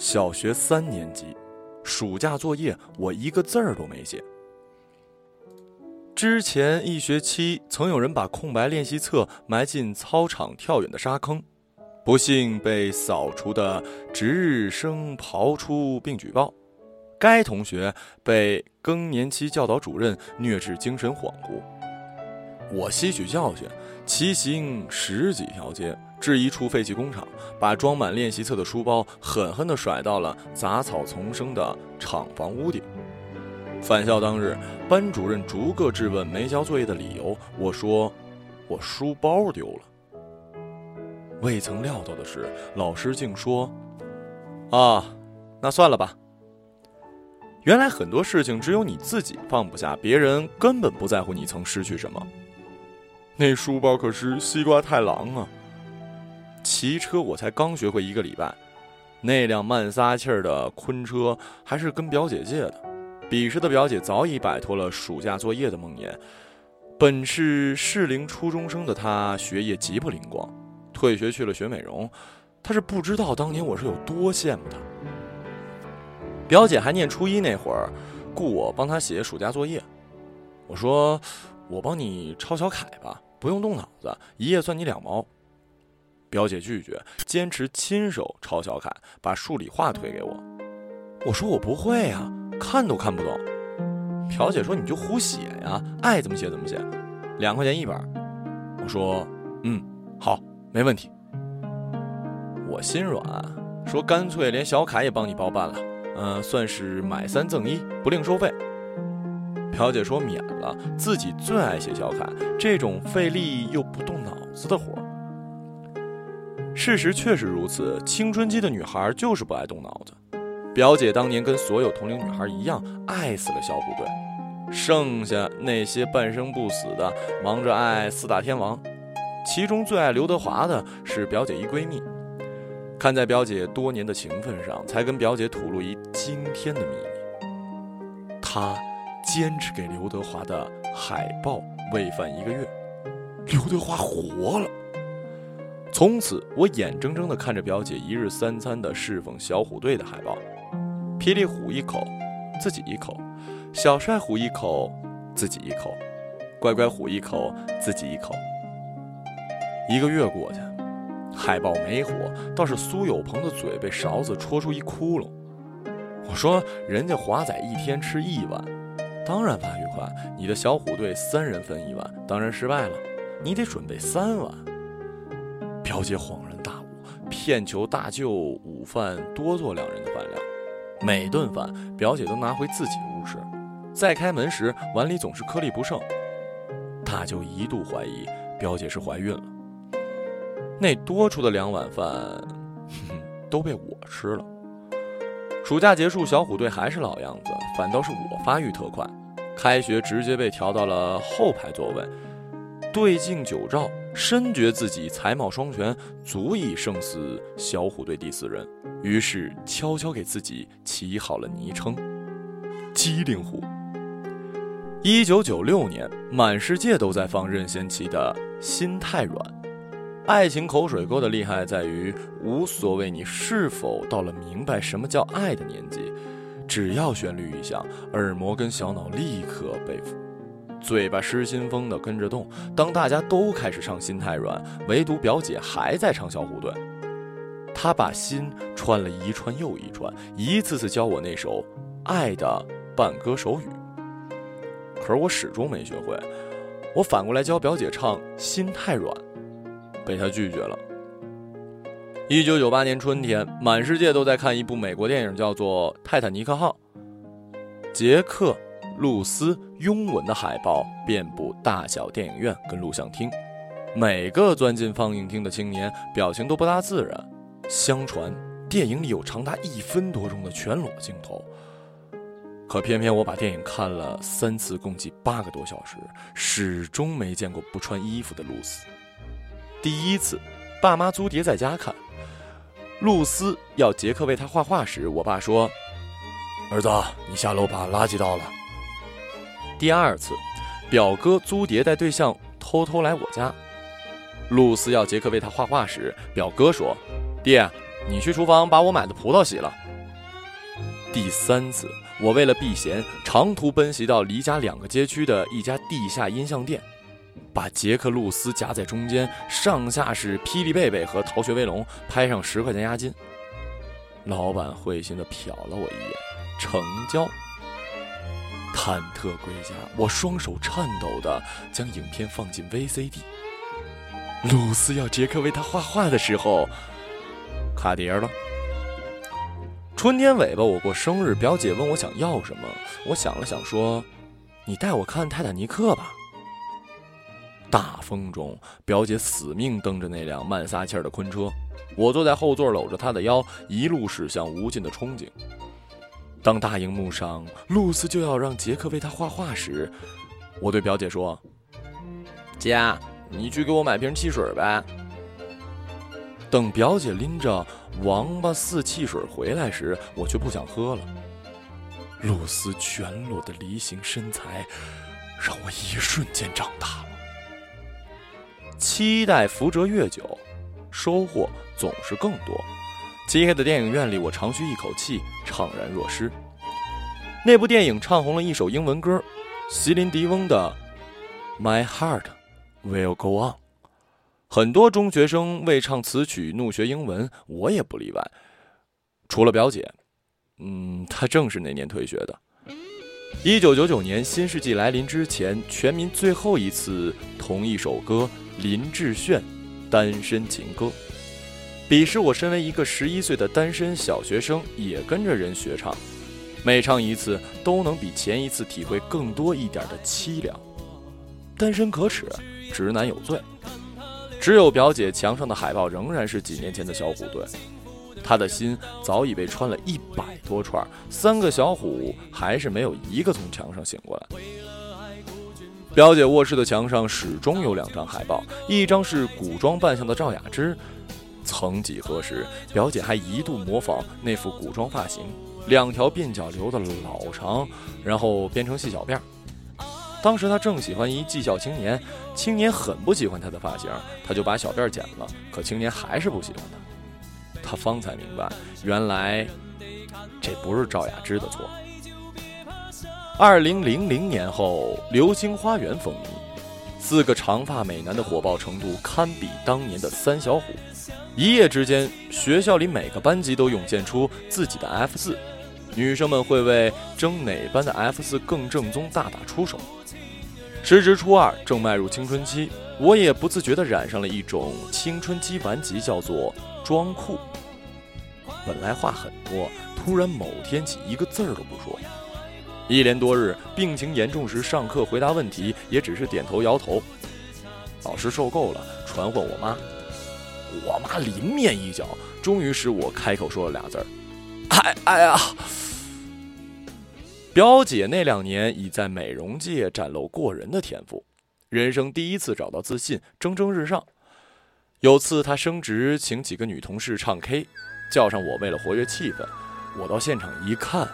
小学三年级，暑假作业我一个字儿都没写。之前一学期，曾有人把空白练习册埋进操场跳远的沙坑，不幸被扫除的值日生刨出并举报，该同学被更年期教导主任虐至精神恍惚。我吸取教训，骑行十几条街。至一处废弃工厂，把装满练习册的书包狠狠地甩到了杂草丛生的厂房屋顶。返校当日，班主任逐个质问没交作业的理由。我说：“我书包丢了。”未曾料到的是，老师竟说：“啊，那算了吧。”原来很多事情只有你自己放不下，别人根本不在乎你曾失去什么。那书包可是西瓜太郎啊！骑车我才刚学会一个礼拜，那辆慢撒气儿的昆车还是跟表姐借的。彼时的表姐早已摆脱了暑假作业的梦魇，本是适龄初中生的她，学业极不灵光，退学去了学美容。她是不知道当年我是有多羡慕她。表姐还念初一那会儿，雇我帮她写暑假作业。我说：“我帮你抄小楷吧，不用动脑子，一页算你两毛。”表姐拒绝，坚持亲手抄小楷，把数理化推给我。我说我不会呀，看都看不懂。表姐说你就胡写呀，爱怎么写怎么写，两块钱一本。我说嗯，好，没问题。我心软，说干脆连小楷也帮你包办了，嗯，算是买三赠一，不另收费。表姐说免了，自己最爱写小楷，这种费力又不动脑子的活。事实确实如此，青春期的女孩就是不爱动脑子。表姐当年跟所有同龄女孩一样，爱死了小虎队。剩下那些半生不死的，忙着爱四大天王。其中最爱刘德华的是表姐一闺蜜。看在表姐多年的情分上，才跟表姐吐露一惊天的秘密：她坚持给刘德华的海报喂饭一个月，刘德华活了。从此，我眼睁睁地看着表姐一日三餐的侍奉小虎队的海报，霹雳虎一口，自己一口；小帅虎一口，自己一口；乖乖虎一口，自己一口。一个月过去，海报没火，倒是苏有朋的嘴被勺子戳出一窟窿。我说：“人家华仔一天吃一碗，当然发育快。你的小虎队三人分一碗，当然失败了。你得准备三碗。”表姐恍然大悟，骗求大舅午饭多做两人的饭量。每顿饭，表姐都拿回自己屋吃。再开门时，碗里总是颗粒不剩。大舅一度怀疑表姐是怀孕了。那多出的两碗饭，都被我吃了。暑假结束，小虎队还是老样子，反倒是我发育特快。开学直接被调到了后排座位，对镜九照。深觉自己才貌双全，足以胜似小虎队第四人，于是悄悄给自己起好了昵称“机灵虎”。一九九六年，满世界都在放任贤齐的《心太软》。爱情口水歌的厉害在于，无所谓你是否到了明白什么叫爱的年纪，只要旋律一响，耳膜跟小脑立刻被。嘴巴失心疯的跟着动，当大家都开始唱《心太软》，唯独表姐还在唱小虎队。她把心穿了一串又一串，一次次教我那首爱的伴歌手语。可是我始终没学会，我反过来教表姐唱《心太软》，被她拒绝了。一九九八年春天，满世界都在看一部美国电影，叫做《泰坦尼克号》，杰克。露丝拥吻的海报遍布大小电影院跟录像厅，每个钻进放映厅的青年表情都不大自然。相传电影里有长达一分多钟的全裸镜头，可偏偏我把电影看了三次，共计八个多小时，始终没见过不穿衣服的露丝。第一次，爸妈租碟在家看，露丝要杰克为她画画时，我爸说：“儿子，你下楼把垃圾倒了。”第二次，表哥租碟带对象偷偷来我家，露丝要杰克为他画画时，表哥说：“爹，你去厨房把我买的葡萄洗了，第三次，我为了避嫌，长途奔袭到离家两个街区的一家地下音像店，把杰克·露丝夹在中间，上下是霹雳贝贝和逃学威龙，拍上十块钱押金。老板会心的瞟了我一眼，成交。忐忑归家，我双手颤抖的将影片放进 VCD。露丝要杰克为他画画的时候，卡碟了。春天尾巴，我过生日，表姐问我想要什么，我想了想说：“你带我看泰坦尼克吧。”大风中，表姐死命蹬着那辆慢撒气儿的昆车，我坐在后座搂着她的腰，一路驶向无尽的憧憬。当大荧幕上露丝就要让杰克为她画画时，我对表姐说：“姐，你去给我买瓶汽水呗。”等表姐拎着王八似汽水回来时，我却不想喝了。露丝全裸的梨形身材，让我一瞬间长大了。期待浮折越久，收获总是更多。漆黑的电影院里，我长吁一口气，怅然若失。那部电影唱红了一首英文歌，席琳迪翁的《My Heart Will Go On》。很多中学生为唱此曲怒学英文，我也不例外。除了表姐，嗯，她正是那年退学的。一九九九年，新世纪来临之前，全民最后一次同一首歌，林志炫《单身情歌》。彼时，我身为一个十一岁的单身小学生，也跟着人学唱。每唱一次，都能比前一次体会更多一点的凄凉。单身可耻，直男有罪。只有表姐墙上的海报仍然是几年前的小虎队，她的心早已被穿了一百多串，三个小虎还是没有一个从墙上醒过来。表姐卧室的墙上始终有两张海报，一张是古装扮相的赵雅芝，曾几何时，表姐还一度模仿那副古装发型，两条鬓角留的老长，然后编成细小辫儿。当时她正喜欢一技校青年，青年很不喜欢她的发型，她就把小辫剪了。可青年还是不喜欢她。她方才明白，原来这不是赵雅芝的错。二零零零年后，《流星花园》风靡，四个长发美男的火爆程度堪比当年的三小虎。一夜之间，学校里每个班级都涌现出自己的 F 四。女生们会为争哪班的 F 四更正宗大打出手。时值初二，正迈入青春期，我也不自觉地染上了一种青春期顽疾，叫做装酷。本来话很多，突然某天起一个字儿都不说。一连多日，病情严重时，上课回答问题也只是点头摇头。老师受够了，传唤我妈。我妈临面一脚，终于使我开口说了俩字儿：“哎哎呀！”表姐那两年已在美容界展露过人的天赋，人生第一次找到自信，蒸蒸日上。有次她升职，请几个女同事唱 K，叫上我，为了活跃气氛，我到现场一看，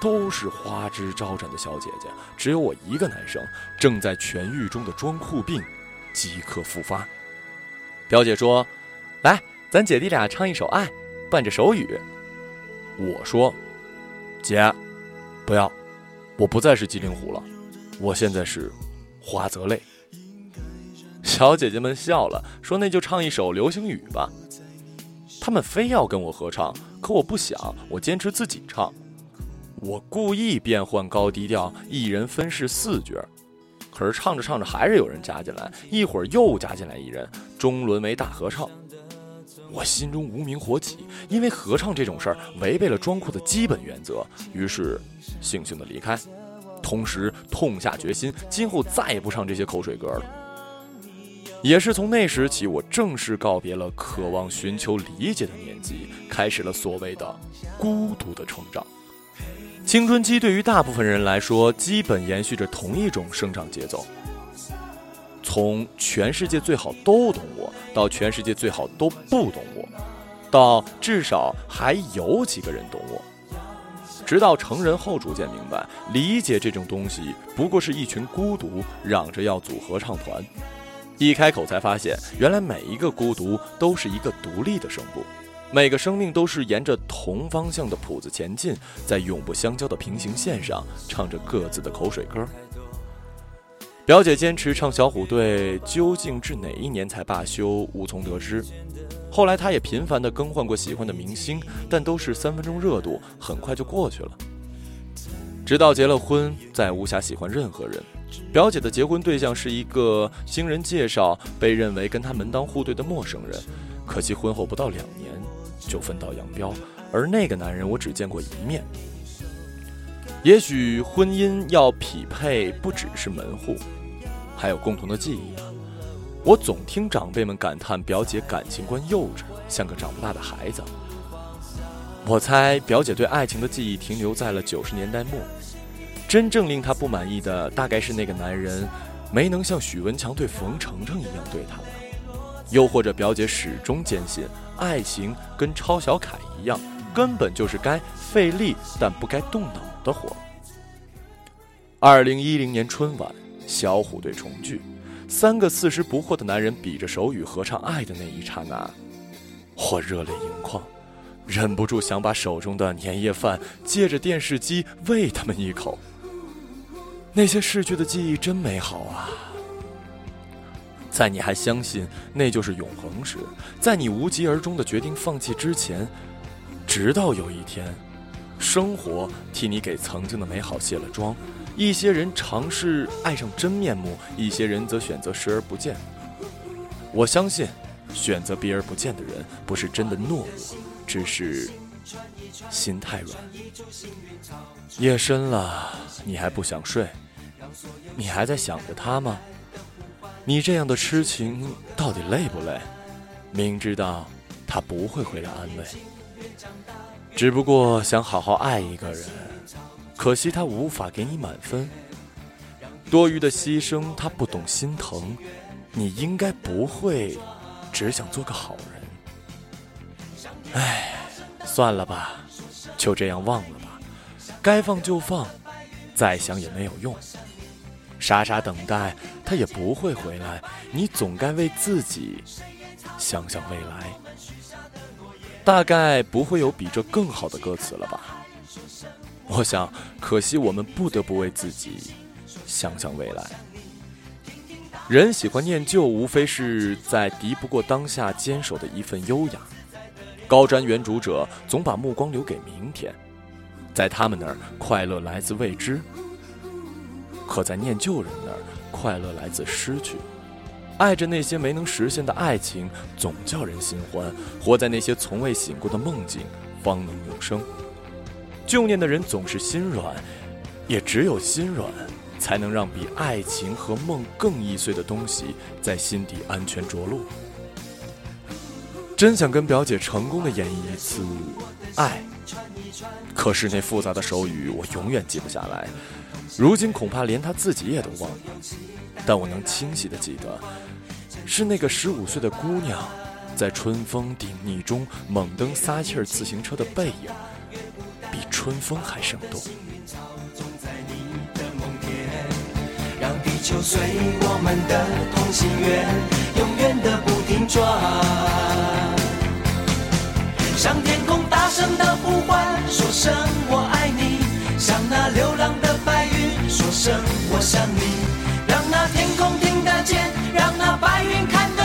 都是花枝招展的小姐姐，只有我一个男生，正在痊愈中的装酷病即刻复发。表姐说：“来，咱姐弟俩唱一首《爱》，伴着手语。”我说：“姐。”不要，我不再是机灵虎了，我现在是花泽类。小姐姐们笑了，说：“那就唱一首流星雨吧。”他们非要跟我合唱，可我不想，我坚持自己唱。我故意变换高低调，一人分饰四角，可是唱着唱着还是有人加进来，一会儿又加进来一人，终沦为大合唱。我心中无名火起，因为合唱这种事儿违背了装酷的基本原则，于是悻悻的离开，同时痛下决心，今后再也不唱这些口水歌了。也是从那时起，我正式告别了渴望寻求理解的年纪，开始了所谓的孤独的成长。青春期对于大部分人来说，基本延续着同一种生长节奏。从全世界最好都懂我，到全世界最好都不懂我，到至少还有几个人懂我，直到成人后逐渐明白，理解这种东西不过是一群孤独嚷着要组合唱团，一开口才发现，原来每一个孤独都是一个独立的声部。每个生命都是沿着同方向的谱子前进，在永不相交的平行线上唱着各自的口水歌。表姐坚持唱小虎队，究竟至哪一年才罢休，无从得知。后来，她也频繁地更换过喜欢的明星，但都是三分钟热度，很快就过去了。直到结了婚，再无暇喜欢任何人。表姐的结婚对象是一个经人介绍，被认为跟她门当户对的陌生人，可惜婚后不到两年。就分道扬镳，而那个男人我只见过一面。也许婚姻要匹配，不只是门户，还有共同的记忆。我总听长辈们感叹表姐感情观幼稚，像个长不大的孩子。我猜表姐对爱情的记忆停留在了九十年代末，真正令她不满意的，大概是那个男人没能像许文强对冯程程一样对她吧。又或者表姐始终坚信。爱情跟抄小楷一样，根本就是该费力但不该动脑的火。二零一零年春晚，小虎队重聚，三个四十不惑的男人比着手语合唱《爱》的那一刹那，我热泪盈眶，忍不住想把手中的年夜饭借着电视机喂他们一口。那些逝去的记忆真美好啊！在你还相信那就是永恒时，在你无疾而终的决定放弃之前，直到有一天，生活替你给曾经的美好卸了妆。一些人尝试爱上真面目，一些人则选择视而不见。我相信，选择避而不见的人不是真的懦弱，只是心太软。夜深了，你还不想睡？你还在想着他吗？你这样的痴情到底累不累？明知道他不会回来安慰，只不过想好好爱一个人，可惜他无法给你满分。多余的牺牲他不懂心疼，你应该不会只想做个好人。唉，算了吧，就这样忘了吧，该放就放，再想也没有用。傻傻等待，他也不会回来。你总该为自己想想未来。大概不会有比这更好的歌词了吧？我想，可惜我们不得不为自己想想未来。人喜欢念旧，无非是在敌不过当下坚守的一份优雅。高瞻远瞩者总把目光留给明天，在他们那儿，快乐来自未知。可在念旧人那儿，快乐来自失去。爱着那些没能实现的爱情，总叫人心欢；活在那些从未醒过的梦境，方能永生。旧念的人总是心软，也只有心软，才能让比爱情和梦更易碎的东西在心底安全着陆。真想跟表姐成功的演绎一次爱，可是那复杂的手语，我永远记不下来。如今恐怕连她自己也都忘了，但我能清晰的记得，是那个十五岁的姑娘，在春风顶睨中猛蹬撒气儿自行车的背影，比春风还生动。让地球随我们的同心圆，永远的不停转，向天空大声的呼唤，说声我爱你，像那流浪的白云说。声我想你，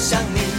想你。